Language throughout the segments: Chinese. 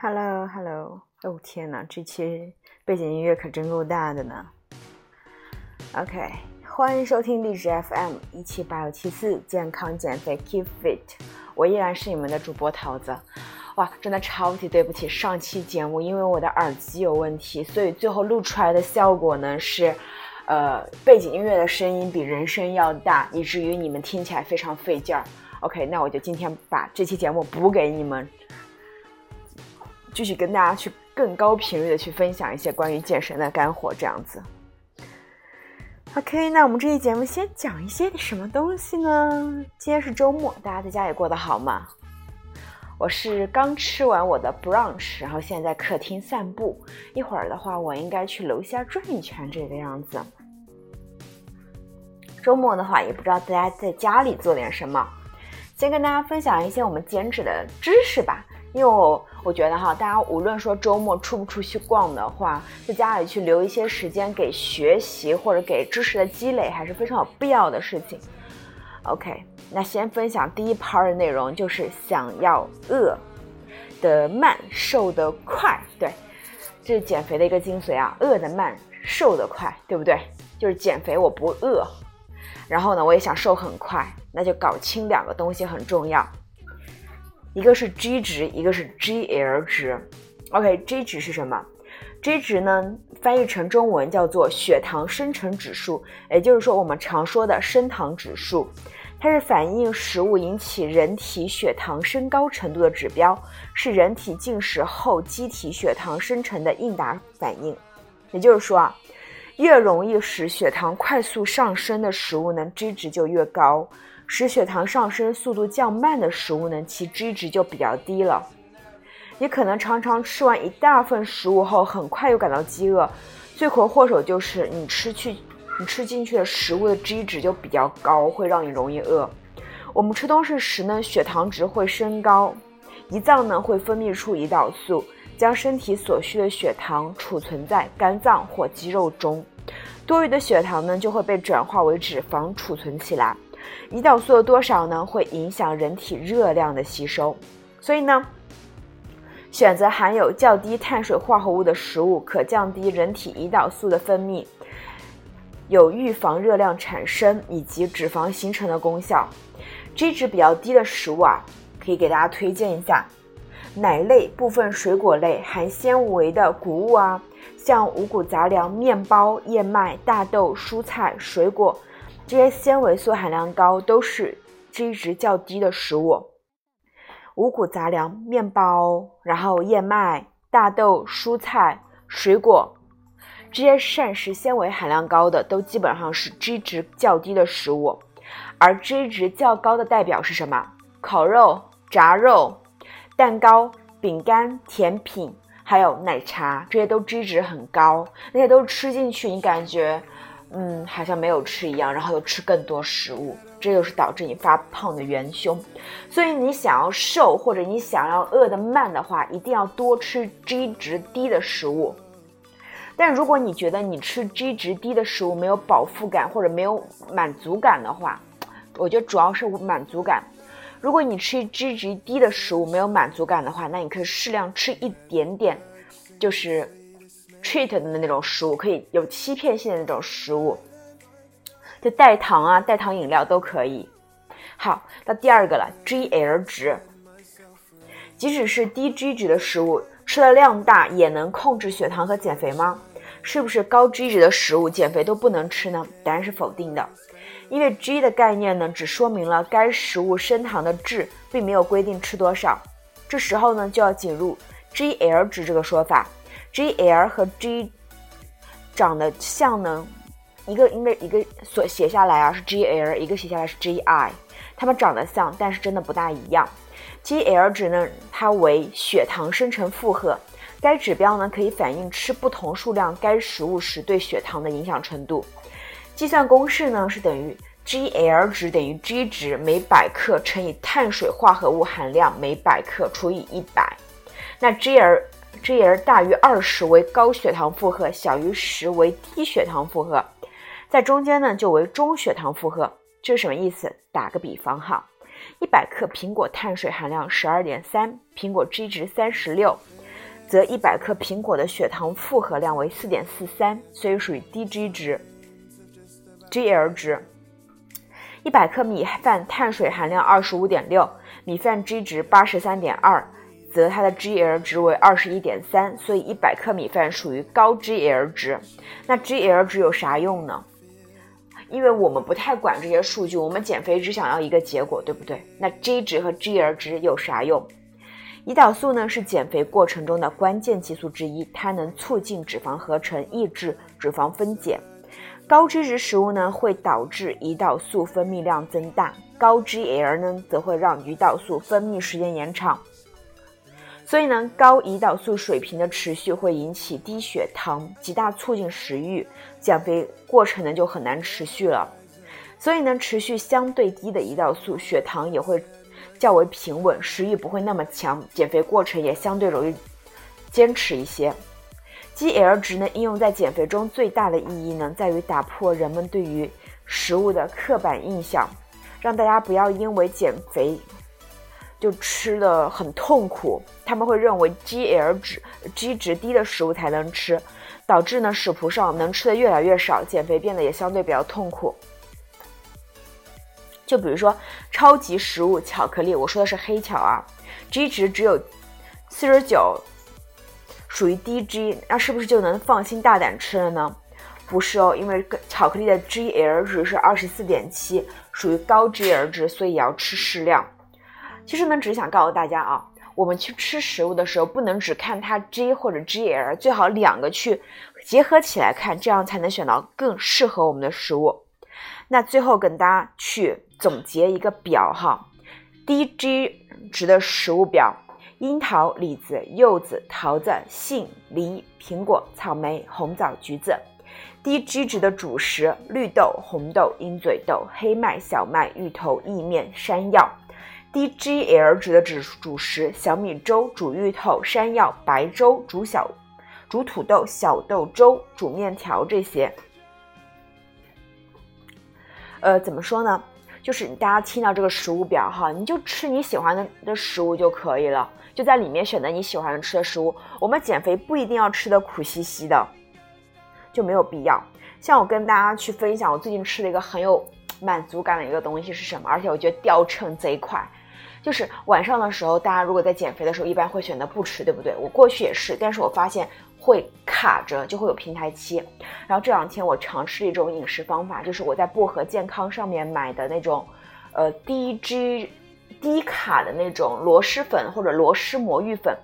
Hello，Hello，哦天哪，这期背景音乐可真够大的呢。OK，欢迎收听励志 FM 一七八六七四健康减肥 Keep Fit，我依然是你们的主播桃子。哇，真的超级对不起，上期节目因为我的耳机有问题，所以最后录出来的效果呢是，呃，背景音乐的声音比人声要大，以至于你们听起来非常费劲儿。OK，那我就今天把这期节目补给你们。继续跟大家去更高频率的去分享一些关于健身的干货，这样子。OK，那我们这期节目先讲一些什么东西呢？今天是周末，大家在家里过得好吗？我是刚吃完我的 brunch，然后现在在客厅散步。一会儿的话，我应该去楼下转一圈，这个样子。周末的话，也不知道大家在家里做点什么。先跟大家分享一些我们减脂的知识吧。因为我我觉得哈，大家无论说周末出不出去逛的话，在家里去留一些时间给学习或者给知识的积累，还是非常有必要的事情。OK，那先分享第一 part 的内容，就是想要饿的慢，瘦的快。对，这是减肥的一个精髓啊，饿的慢，瘦的快，对不对？就是减肥我不饿，然后呢，我也想瘦很快，那就搞清两个东西很重要。一个是 G 值，一个是 GL 值。OK，G 值是什么？G 值呢，翻译成中文叫做血糖生成指数，也就是说我们常说的升糖指数。它是反映食物引起人体血糖升高程度的指标，是人体进食后机体血糖生成的应答反应。也就是说啊，越容易使血糖快速上升的食物呢，G 值就越高。使血糖上升速度较慢的食物呢，其 G 值就比较低了。你可能常常吃完一大份食物后，很快又感到饥饿，罪魁祸首就是你吃去你吃进去的食物的 G 值就比较高，会让你容易饿。我们吃东西时呢，血糖值会升高，胰脏呢会分泌出胰岛素，将身体所需的血糖储存在肝脏或肌肉中，多余的血糖呢就会被转化为脂肪储存起来。胰岛素的多少呢，会影响人体热量的吸收，所以呢，选择含有较低碳水化合物的食物，可降低人体胰岛素的分泌，有预防热量产生以及脂肪形成的功效。G 值比较低的食物啊，可以给大家推荐一下奶类、部分水果类、含纤维的谷物啊，像五谷杂粮、面包、燕麦、大豆、蔬菜、水果。这些纤维素含量高，都是 G 值较低的食物。五谷杂粮、面包，然后燕麦、大豆、蔬菜、水果，这些膳食纤维含量高的，都基本上是 G 值较低的食物。而 G 值较高的代表是什么？烤肉、炸肉、蛋糕、饼干、甜品，还有奶茶，这些都 G 值很高。那些都吃进去，你感觉。嗯，好像没有吃一样，然后又吃更多食物，这就是导致你发胖的元凶。所以你想要瘦或者你想要饿得慢的话，一定要多吃 G 值低的食物。但如果你觉得你吃 G 值低的食物没有饱腹感或者没有满足感的话，我觉得主要是满足感。如果你吃 G 值低的食物没有满足感的话，那你可以适量吃一点点，就是。treat 的那种食物可以有欺骗性的那种食物，就代糖啊、代糖饮料都可以。好，到第二个了，GL 值。即使是低 G 值的食物，吃的量大也能控制血糖和减肥吗？是不是高 G 值的食物减肥都不能吃呢？答案是否定的，因为 G 的概念呢，只说明了该食物升糖的质，并没有规定吃多少。这时候呢，就要引入 GL 值这个说法。G L 和 G 长得像呢，一个因为一个所写下来啊是 G L，一个写下来是 G I，它们长得像，但是真的不大一样。G L 值呢，它为血糖生成负荷，该指标呢可以反映吃不同数量该食物时对血糖的影响程度。计算公式呢是等于 G L 值等于 G 值每百克乘以碳水化合物含量每百克除以一百。那 G L G L 大于二十为高血糖负荷，小于十为低血糖负荷，在中间呢就为中血糖负荷。这是什么意思？打个比方哈，一百克苹果碳水含量十二点三，苹果 G 值三十六，则一百克苹果的血糖负荷量为四点四三，所以属于低 G 值，GL 值。一百克米饭碳水含量二十五点六，米饭 G 值八十三点二，则它的 GL 值为二十一点三，所以一百克米饭属于高 GL 值。那 GL 值有啥用呢？因为我们不太管这些数据，我们减肥只想要一个结果，对不对？那 G 值和 GL 值有啥用？胰岛素呢是减肥过程中的关键激素之一，它能促进脂肪合成，抑制脂肪分解。高脂质食物呢会导致胰岛素分泌量增大，高 GL 呢则会让胰岛素分泌时间延长。所以呢，高胰岛素水平的持续会引起低血糖，极大促进食欲，减肥过程呢就很难持续了。所以呢，持续相对低的胰岛素，血糖也会较为平稳，食欲不会那么强，减肥过程也相对容易坚持一些。GL 值呢，应用在减肥中最大的意义呢，在于打破人们对于食物的刻板印象，让大家不要因为减肥。就吃的很痛苦，他们会认为 GL 值 G 值低的食物才能吃，导致呢食谱上能吃的越来越少，减肥变得也相对比较痛苦。就比如说超级食物巧克力，我说的是黑巧啊，G 值只有四十九，属于低 G，那是不是就能放心大胆吃了呢？不是哦，因为巧克力的 GL 值是二十四点七，属于高 GL 值，所以也要吃适量。其实呢，只想告诉大家啊，我们去吃食物的时候，不能只看它 G 或者 GL，最好两个去结合起来看，这样才能选到更适合我们的食物。那最后跟大家去总结一个表哈，低 G 值的食物表：樱桃、李子、柚子、桃子、杏、梨、苹果、草莓、红枣、橘子；低 G 值的主食：绿豆、红豆、鹰嘴豆、黑麦、小麦、芋头、意面、山药。低 GL 值的主主食：小米粥、煮芋头、山药、白粥、煮小、煮土豆、小豆粥、煮面条这些。呃，怎么说呢？就是大家听到这个食物表哈，你就吃你喜欢的的食物就可以了，就在里面选择你喜欢吃的食物。我们减肥不一定要吃的苦兮兮的，就没有必要。像我跟大家去分享，我最近吃了一个很有满足感的一个东西是什么？而且我觉得掉秤贼快。就是晚上的时候，大家如果在减肥的时候，一般会选择不吃，对不对？我过去也是，但是我发现会卡着，就会有平台期。然后这两天我尝试一种饮食方法，就是我在薄荷健康上面买的那种，呃，低 G。低卡的那种螺蛳粉或者螺蛳魔芋粉，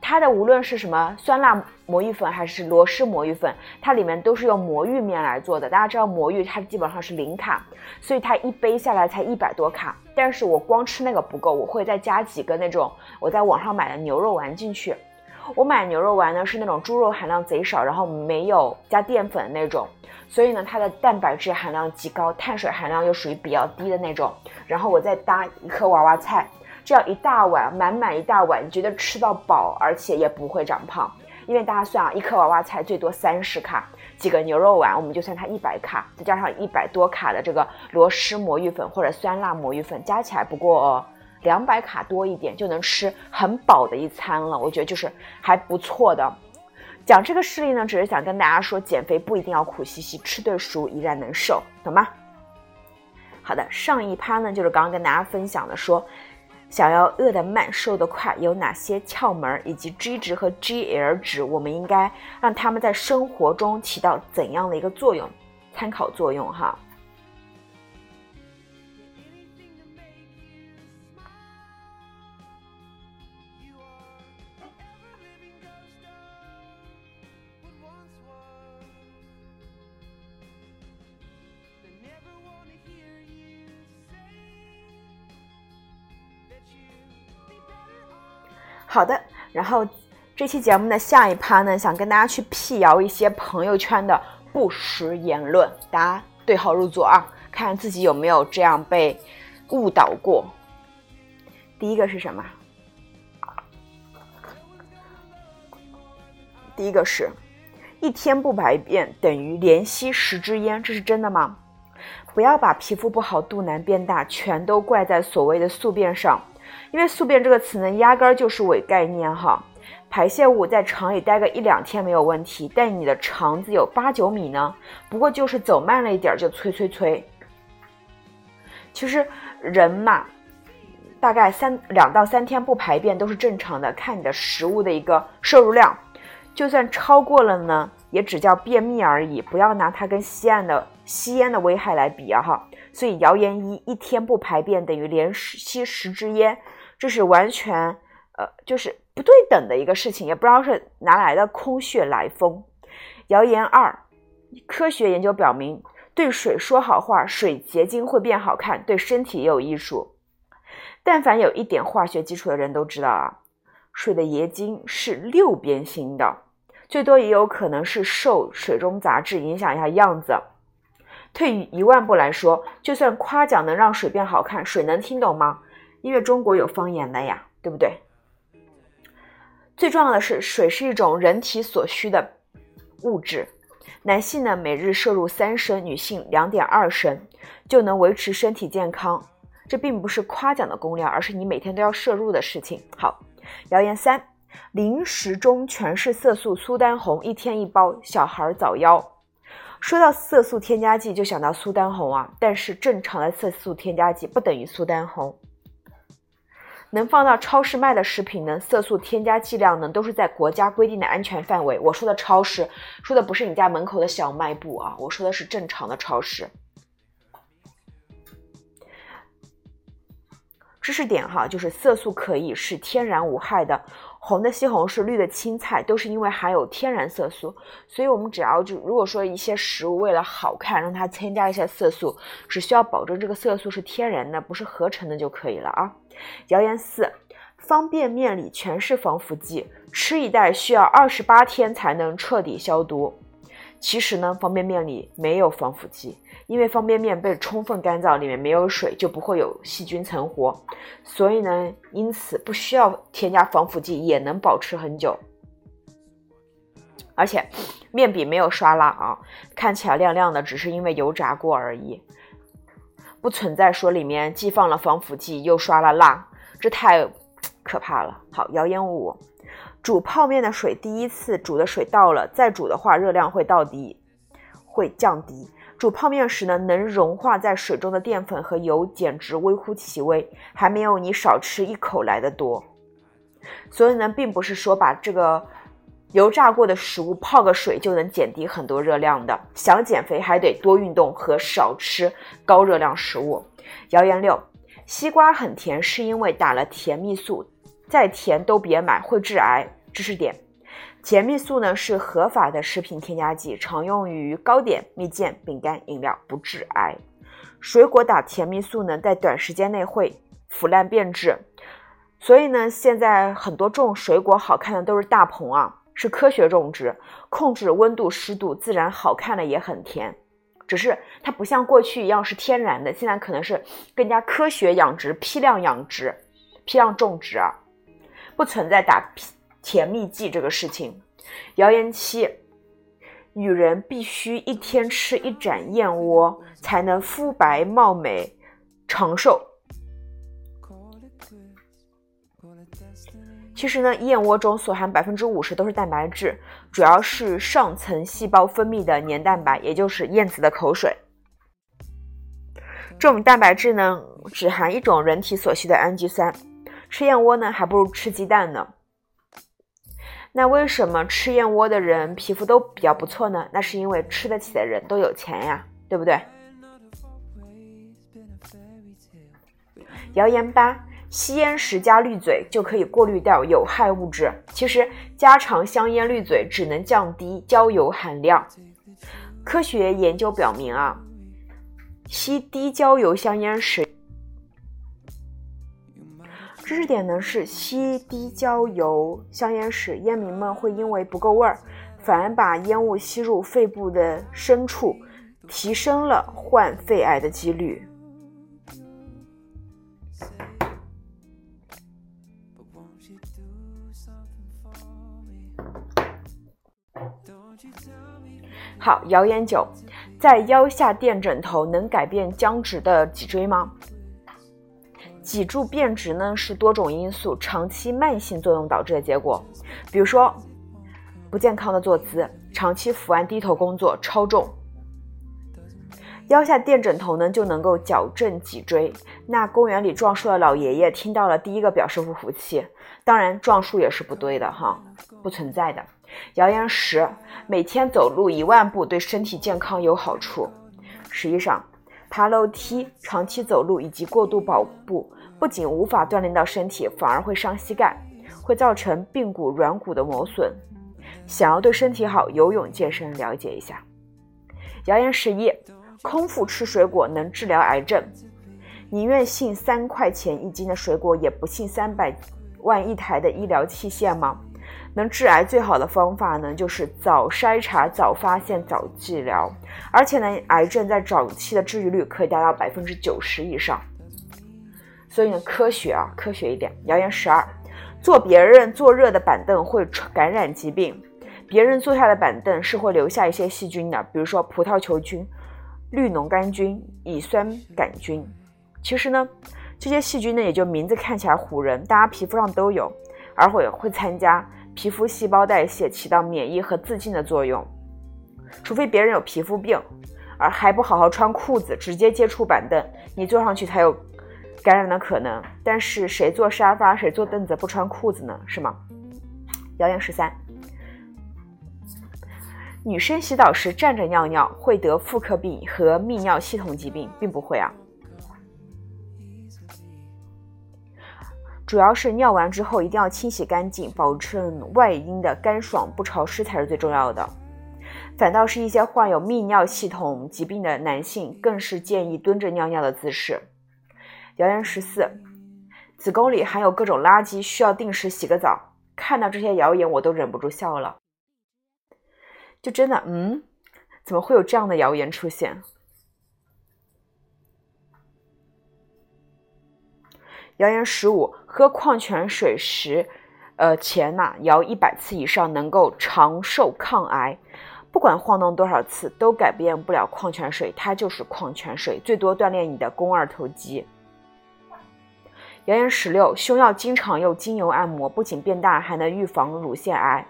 它的无论是什么酸辣魔芋粉还是螺蛳魔芋粉，它里面都是用魔芋面来做的。大家知道魔芋它基本上是零卡，所以它一杯下来才一百多卡。但是我光吃那个不够，我会再加几个那种我在网上买的牛肉丸进去。我买牛肉丸呢是那种猪肉含量贼少，然后没有加淀粉的那种。所以呢，它的蛋白质含量极高，碳水含量又属于比较低的那种。然后我再搭一颗娃娃菜，这样一大碗，满满一大碗，你觉得吃到饱，而且也不会长胖。因为大家算啊，一颗娃娃菜最多三十卡，几个牛肉丸我们就算它一百卡，再加上一百多卡的这个螺蛳魔芋粉或者酸辣魔芋粉，加起来不过哦两百卡多一点，就能吃很饱的一餐了。我觉得就是还不错的。讲这个事例呢，只是想跟大家说，减肥不一定要苦兮兮，吃对食物依然能瘦，懂吗？好的，上一趴呢，就是刚刚跟大家分享的，说想要饿得慢、瘦得快，有哪些窍门，以及 G 值和 GL 值，我们应该让他们在生活中起到怎样的一个作用，参考作用哈。好的，然后这期节目的下一趴呢，想跟大家去辟谣一些朋友圈的不实言论，大家对号入座啊，看自己有没有这样被误导过。第一个是什么？第一个是一天不排便等于连吸十支烟，这是真的吗？不要把皮肤不好、肚腩变大全都怪在所谓的宿便上。因为宿便这个词呢，压根儿就是伪概念哈。排泄物在肠里待个一两天没有问题，但你的肠子有八九米呢，不过就是走慢了一点就催催催。其实人嘛，大概三两到三天不排便都是正常的，看你的食物的一个摄入量，就算超过了呢，也只叫便秘而已，不要拿它跟吸烟的吸烟的危害来比啊哈。所以谣言一，一天不排便等于连吸十支烟，这是完全呃就是不对等的一个事情，也不知道是哪来的空穴来风。谣言二，科学研究表明，对水说好话，水结晶会变好看，对身体也有益处。但凡有一点化学基础的人都知道啊，水的结晶是六边形的，最多也有可能是受水中杂质影响一下样子。退一万步来说，就算夸奖能让水变好看，水能听懂吗？因为中国有方言的呀，对不对？最重要的是，水是一种人体所需的物质。男性呢，每日摄入三升，女性两点二升，就能维持身体健康。这并不是夸奖的功量，而是你每天都要摄入的事情。好，谣言三：零食中全是色素，苏丹红一天一包，小孩早夭。说到色素添加剂，就想到苏丹红啊。但是正常的色素添加剂不等于苏丹红。能放到超市卖的食品呢，色素添加剂量呢，都是在国家规定的安全范围。我说的超市，说的不是你家门口的小卖部啊，我说的是正常的超市。知识点哈，就是色素可以是天然无害的。红的西红柿、绿的青菜都是因为含有天然色素，所以我们只要就如果说一些食物为了好看，让它添加一些色素，只需要保证这个色素是天然的，不是合成的就可以了啊。谣言四：方便面里全是防腐剂，吃一袋需要二十八天才能彻底消毒。其实呢，方便面里没有防腐剂。因为方便面被充分干燥，里面没有水，就不会有细菌存活，所以呢，因此不需要添加防腐剂也能保持很久。而且，面饼没有刷蜡啊，看起来亮亮的，只是因为油炸过而已，不存在说里面既放了防腐剂又刷了蜡，这太可怕了。好，谣言五：煮泡面的水第一次煮的水倒了，再煮的话热量会到底，会降低。煮泡面时呢，能融化在水中的淀粉和油简直微乎其微，还没有你少吃一口来的多。所以呢，并不是说把这个油炸过的食物泡个水就能减低很多热量的。想减肥还得多运动和少吃高热量食物。谣言六：西瓜很甜是因为打了甜蜜素，再甜都别买，会致癌。知识点。甜蜜素呢是合法的食品添加剂，常用于糕点、蜜饯、饼干、饮料，不致癌。水果打甜蜜素呢，在短时间内会腐烂变质，所以呢，现在很多种水果好看的都是大棚啊，是科学种植，控制温度、湿度，自然好看的也很甜。只是它不像过去一样是天然的，现在可能是更加科学养殖、批量养殖、批量种植啊，不存在打。甜蜜剂这个事情，谣言七：女人必须一天吃一盏燕窝才能肤白貌美、长寿。其实呢，燕窝中所含百分之五十都是蛋白质，主要是上层细胞分泌的黏蛋白，也就是燕子的口水。这种蛋白质呢，只含一种人体所需的氨基酸，吃燕窝呢，还不如吃鸡蛋呢。那为什么吃燕窝的人皮肤都比较不错呢？那是因为吃得起的人都有钱呀，对不对？谣言八：吸烟时加滤嘴就可以过滤掉有害物质。其实加长香烟滤嘴只能降低焦油含量。科学研究表明啊，吸低焦油香烟时。知识点呢是吸低焦油香烟时，烟民们会因为不够味儿，反而把烟雾吸入肺部的深处，提升了患肺癌的几率。好，谣言九，在腰下垫枕头能改变僵直的脊椎吗？脊柱变直呢是多种因素长期慢性作用导致的结果，比如说不健康的坐姿、长期伏案低头工作、超重。腰下垫枕头呢就能够矫正脊椎。那公园里撞树的老爷爷听到了，第一个表示不服气。当然，撞树也是不对的哈，不存在的。谣言十：每天走路一万步对身体健康有好处。实际上，爬楼梯、长期走路以及过度跑步，不仅无法锻炼到身体，反而会伤膝盖，会造成髌骨、软骨的磨损。想要对身体好，游泳、健身，了解一下。谣言十一：空腹吃水果能治疗癌症。宁愿信三块钱一斤的水果，也不信三百万一台的医疗器械吗？能致癌最好的方法呢，就是早筛查、早发现、早治疗。而且呢，癌症在早期的治愈率可以达到百分之九十以上。所以呢，科学啊，科学一点。谣言十二：坐别人坐热的板凳会感染疾病。别人坐下的板凳是会留下一些细菌的，比如说葡萄球菌、绿脓杆菌、乙酸杆菌。其实呢，这些细菌呢，也就名字看起来唬人，大家皮肤上都有，而会会参加。皮肤细胞代谢起到免疫和自净的作用，除非别人有皮肤病，而还不好好穿裤子，直接接触板凳，你坐上去才有感染的可能。但是谁坐沙发，谁坐凳子不穿裤子呢？是吗？谣言十三：女生洗澡时站着尿尿会得妇科病和泌尿系统疾病，并不会啊。主要是尿完之后一定要清洗干净，保证外阴的干爽不潮湿才是最重要的。反倒是一些患有泌尿系统疾病的男性，更是建议蹲着尿尿的姿势。谣言十四：子宫里含有各种垃圾，需要定时洗个澡。看到这些谣言，我都忍不住笑了。就真的，嗯，怎么会有这样的谣言出现？谣言十五：喝矿泉水时，呃，前呐摇一百次以上，能够长寿抗癌。不管晃动多少次，都改变不了矿泉水，它就是矿泉水，最多锻炼你的肱二头肌。谣言十六：胸要经常用精油按摩，不仅变大，还能预防乳腺癌。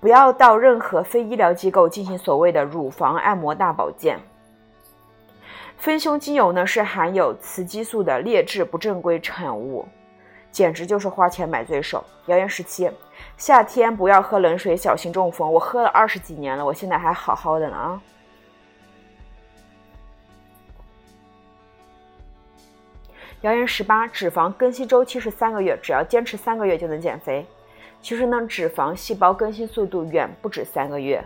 不要到任何非医疗机构进行所谓的乳房按摩大保健。丰胸精油呢是含有雌激素的劣质不正规产物，简直就是花钱买罪受。谣言十七：夏天不要喝冷水，小心中风。我喝了二十几年了，我现在还好好的呢啊。谣言十八：脂肪更新周期是三个月，只要坚持三个月就能减肥。其实呢，脂肪细胞更新速度远不止三个月。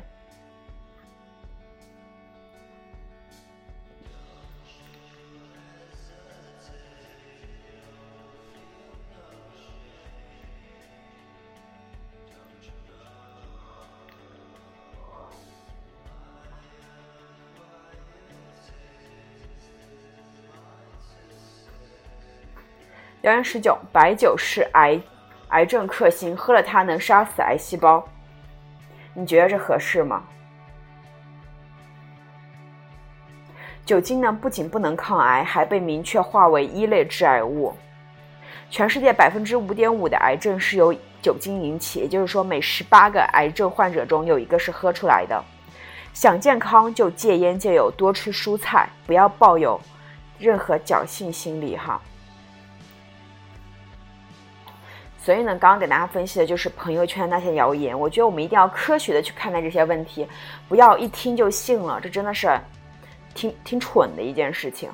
谣言十九：白酒是癌癌症克星，喝了它能杀死癌细胞。你觉得这合适吗？酒精呢，不仅不能抗癌，还被明确划为一类致癌物。全世界百分之五点五的癌症是由酒精引起，也就是说，每十八个癌症患者中有一个是喝出来的。想健康就戒烟戒酒，多吃蔬菜，不要抱有任何侥幸心理哈。所以呢，刚刚给大家分析的就是朋友圈那些谣言。我觉得我们一定要科学的去看待这些问题，不要一听就信了，这真的是挺挺蠢的一件事情。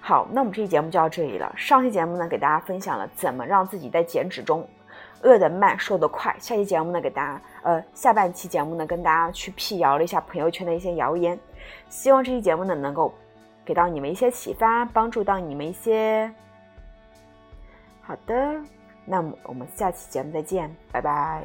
好，那我们这期节目就到这里了。上期节目呢，给大家分享了怎么让自己在减脂中饿得慢、瘦得快。下期节目呢，给大家呃下半期节目呢，跟大家去辟谣了一下朋友圈的一些谣言。希望这期节目呢，能够给到你们一些启发，帮助到你们一些。好的，那么我们下期节目再见，拜拜。